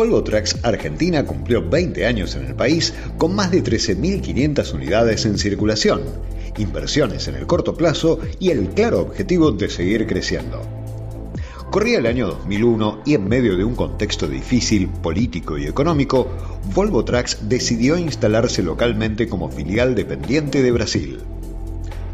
Volvo Trucks Argentina cumplió 20 años en el país con más de 13.500 unidades en circulación, inversiones en el corto plazo y el claro objetivo de seguir creciendo. Corría el año 2001 y en medio de un contexto difícil político y económico, Volvo Trucks decidió instalarse localmente como filial dependiente de Brasil.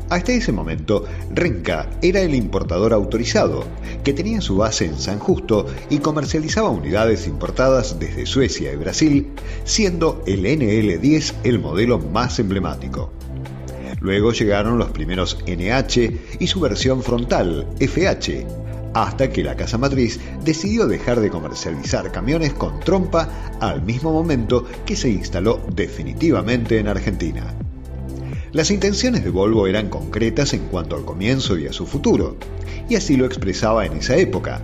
Hasta ese momento, Renca era el importador autorizado, que tenía su base en San Justo y comercializaba unidades importadas desde Suecia y Brasil, siendo el NL10 el modelo más emblemático. Luego llegaron los primeros NH y su versión frontal, FH, hasta que la casa matriz decidió dejar de comercializar camiones con trompa al mismo momento que se instaló definitivamente en Argentina. Las intenciones de Volvo eran concretas en cuanto al comienzo y a su futuro, y así lo expresaba en esa época.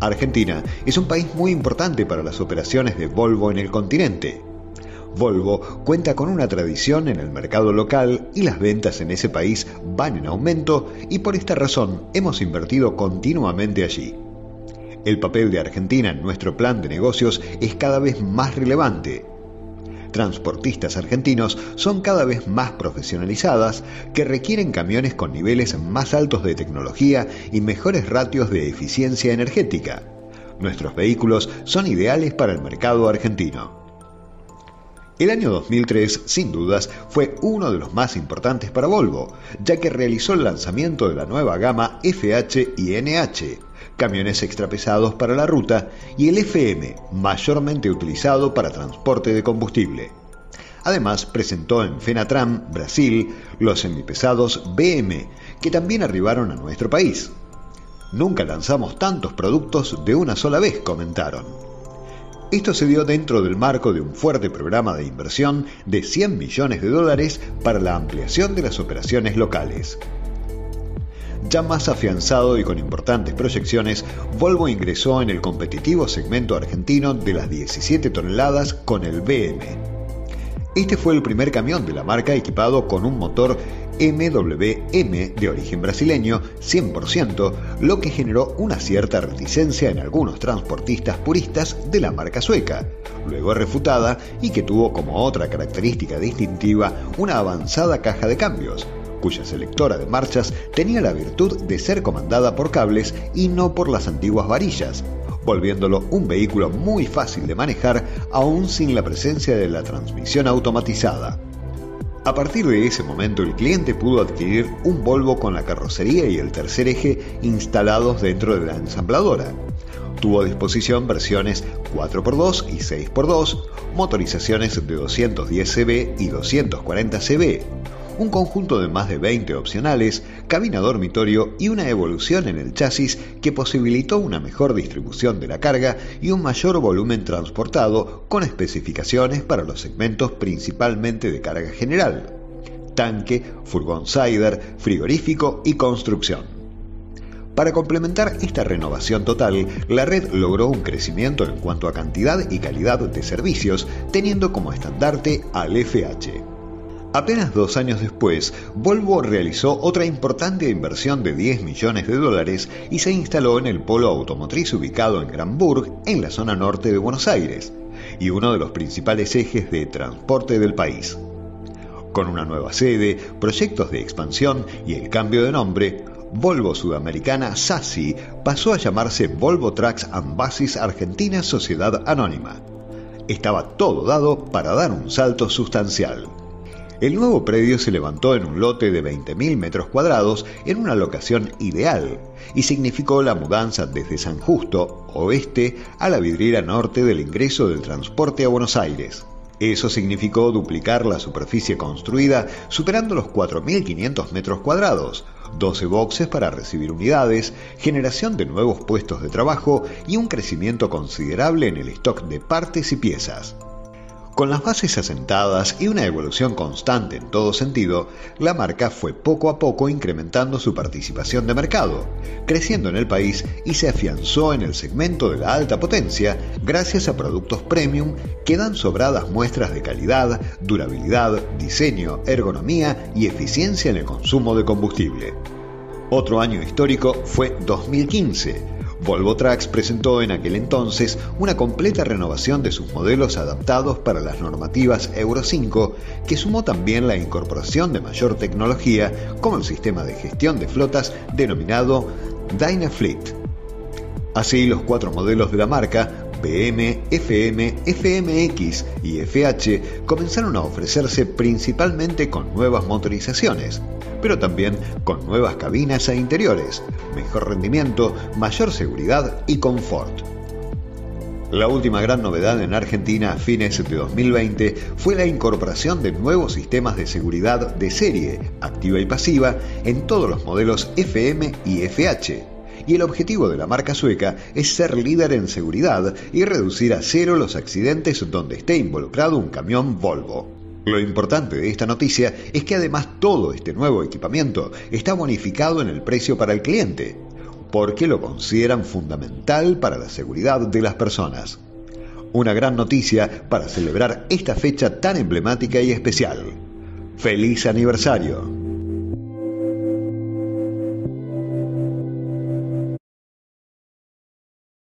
Argentina es un país muy importante para las operaciones de Volvo en el continente. Volvo cuenta con una tradición en el mercado local y las ventas en ese país van en aumento y por esta razón hemos invertido continuamente allí. El papel de Argentina en nuestro plan de negocios es cada vez más relevante transportistas argentinos son cada vez más profesionalizadas que requieren camiones con niveles más altos de tecnología y mejores ratios de eficiencia energética. Nuestros vehículos son ideales para el mercado argentino. El año 2003, sin dudas, fue uno de los más importantes para Volvo, ya que realizó el lanzamiento de la nueva gama FH y NH, camiones extrapesados para la ruta, y el FM, mayormente utilizado para transporte de combustible. Además, presentó en Fenatram, Brasil, los semipesados BM, que también arribaron a nuestro país. Nunca lanzamos tantos productos de una sola vez, comentaron. Esto se dio dentro del marco de un fuerte programa de inversión de 100 millones de dólares para la ampliación de las operaciones locales. Ya más afianzado y con importantes proyecciones, Volvo ingresó en el competitivo segmento argentino de las 17 toneladas con el BM. Este fue el primer camión de la marca equipado con un motor MWM de origen brasileño 100%, lo que generó una cierta reticencia en algunos transportistas puristas de la marca sueca, luego refutada y que tuvo como otra característica distintiva una avanzada caja de cambios, cuya selectora de marchas tenía la virtud de ser comandada por cables y no por las antiguas varillas, volviéndolo un vehículo muy fácil de manejar aún sin la presencia de la transmisión automatizada. A partir de ese momento el cliente pudo adquirir un Volvo con la carrocería y el tercer eje instalados dentro de la ensambladora. Tuvo a disposición versiones 4x2 y 6x2, motorizaciones de 210 cb y 240 cb, un conjunto de más de 20 opcionales, cabina dormitorio y una evolución en el chasis que posibilitó una mejor distribución de la carga y un mayor volumen transportado con especificaciones para los segmentos principalmente de carga general, tanque, furgón cider, frigorífico y construcción. Para complementar esta renovación total, la red logró un crecimiento en cuanto a cantidad y calidad de servicios, teniendo como estandarte al FH. Apenas dos años después, Volvo realizó otra importante inversión de 10 millones de dólares y se instaló en el polo automotriz ubicado en Granburg, en la zona norte de Buenos Aires, y uno de los principales ejes de transporte del país. Con una nueva sede, proyectos de expansión y el cambio de nombre, Volvo Sudamericana SASI pasó a llamarse Volvo Trucks and Buses Argentina Sociedad Anónima. Estaba todo dado para dar un salto sustancial. El nuevo predio se levantó en un lote de 20.000 metros cuadrados en una locación ideal y significó la mudanza desde San Justo, oeste, a la vidriera norte del ingreso del transporte a Buenos Aires. Eso significó duplicar la superficie construida superando los 4.500 metros cuadrados, 12 boxes para recibir unidades, generación de nuevos puestos de trabajo y un crecimiento considerable en el stock de partes y piezas. Con las bases asentadas y una evolución constante en todo sentido, la marca fue poco a poco incrementando su participación de mercado, creciendo en el país y se afianzó en el segmento de la alta potencia gracias a productos premium que dan sobradas muestras de calidad, durabilidad, diseño, ergonomía y eficiencia en el consumo de combustible. Otro año histórico fue 2015, Volvo Trucks presentó en aquel entonces una completa renovación de sus modelos adaptados para las normativas Euro 5, que sumó también la incorporación de mayor tecnología como el sistema de gestión de flotas denominado Dynafleet. Así, los cuatro modelos de la marca, BM, FM, FMX y FH, comenzaron a ofrecerse principalmente con nuevas motorizaciones, pero también con nuevas cabinas e interiores, mejor rendimiento, mayor seguridad y confort. La última gran novedad en Argentina a fines de 2020 fue la incorporación de nuevos sistemas de seguridad de serie, activa y pasiva, en todos los modelos FM y FH. Y el objetivo de la marca sueca es ser líder en seguridad y reducir a cero los accidentes donde esté involucrado un camión Volvo. Lo importante de esta noticia es que además todo este nuevo equipamiento está bonificado en el precio para el cliente, porque lo consideran fundamental para la seguridad de las personas. Una gran noticia para celebrar esta fecha tan emblemática y especial. ¡Feliz aniversario!